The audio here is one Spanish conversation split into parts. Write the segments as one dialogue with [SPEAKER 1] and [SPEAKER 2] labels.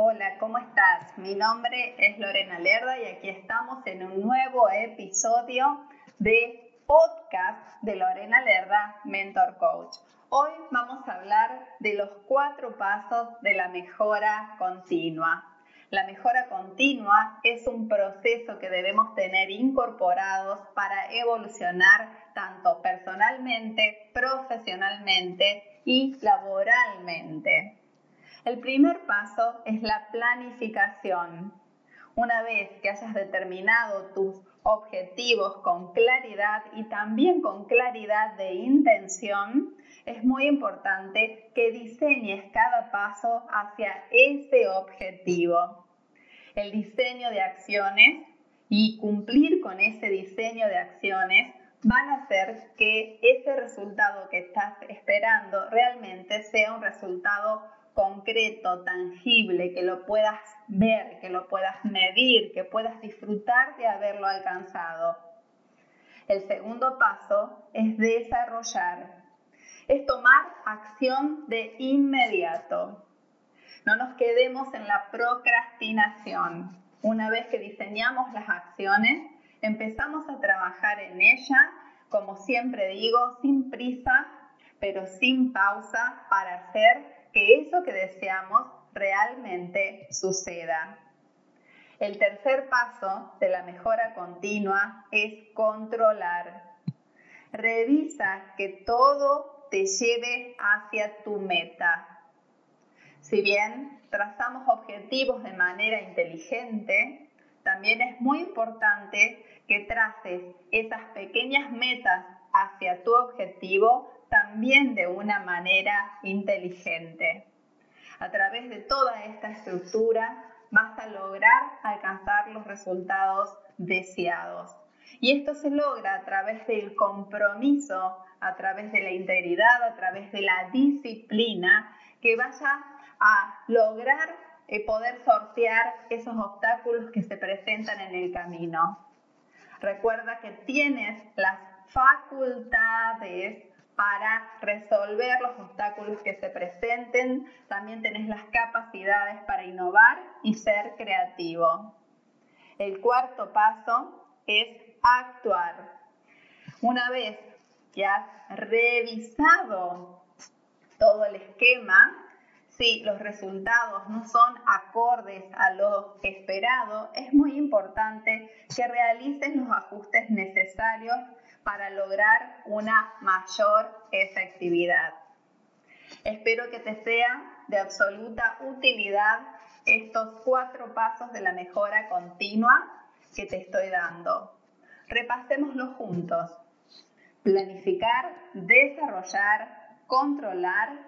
[SPEAKER 1] Hola, ¿cómo estás? Mi nombre es Lorena Lerda y aquí estamos en un nuevo episodio de podcast de Lorena Lerda, Mentor Coach. Hoy vamos a hablar de los cuatro pasos de la mejora continua. La mejora continua es un proceso que debemos tener incorporados para evolucionar tanto personalmente, profesionalmente y laboralmente. El primer paso es la planificación. Una vez que hayas determinado tus objetivos con claridad y también con claridad de intención, es muy importante que diseñes cada paso hacia ese objetivo. El diseño de acciones y cumplir con ese diseño de acciones van a hacer que ese resultado que estás esperando realmente sea un resultado concreto, tangible, que lo puedas ver, que lo puedas medir, que puedas disfrutar de haberlo alcanzado. El segundo paso es desarrollar es tomar acción de inmediato. No nos quedemos en la procrastinación. Una vez que diseñamos las acciones, empezamos a trabajar en ellas, como siempre digo, sin prisa, pero sin pausa para hacer que eso que deseamos realmente suceda. El tercer paso de la mejora continua es controlar. Revisa que todo te lleve hacia tu meta. Si bien trazamos objetivos de manera inteligente, también es muy importante que traces esas pequeñas metas hacia tu objetivo también de una manera inteligente. A través de toda esta estructura vas a lograr alcanzar los resultados deseados. Y esto se logra a través del compromiso, a través de la integridad, a través de la disciplina, que vaya a lograr eh, poder sortear esos obstáculos que se presentan en el camino. Recuerda que tienes las facultades para resolver los obstáculos que se presenten, también tenés las capacidades para innovar y ser creativo. El cuarto paso es actuar. Una vez que has revisado todo el esquema, si los resultados no son acordes a lo esperado, es muy importante que realices los ajustes necesarios para lograr una mayor efectividad. Espero que te sea de absoluta utilidad estos cuatro pasos de la mejora continua que te estoy dando. Repasémoslo juntos. Planificar, desarrollar, controlar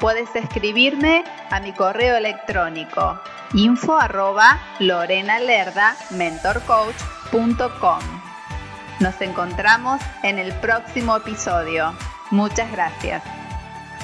[SPEAKER 1] Puedes escribirme a mi correo electrónico info arroba Nos encontramos en el próximo episodio. Muchas gracias.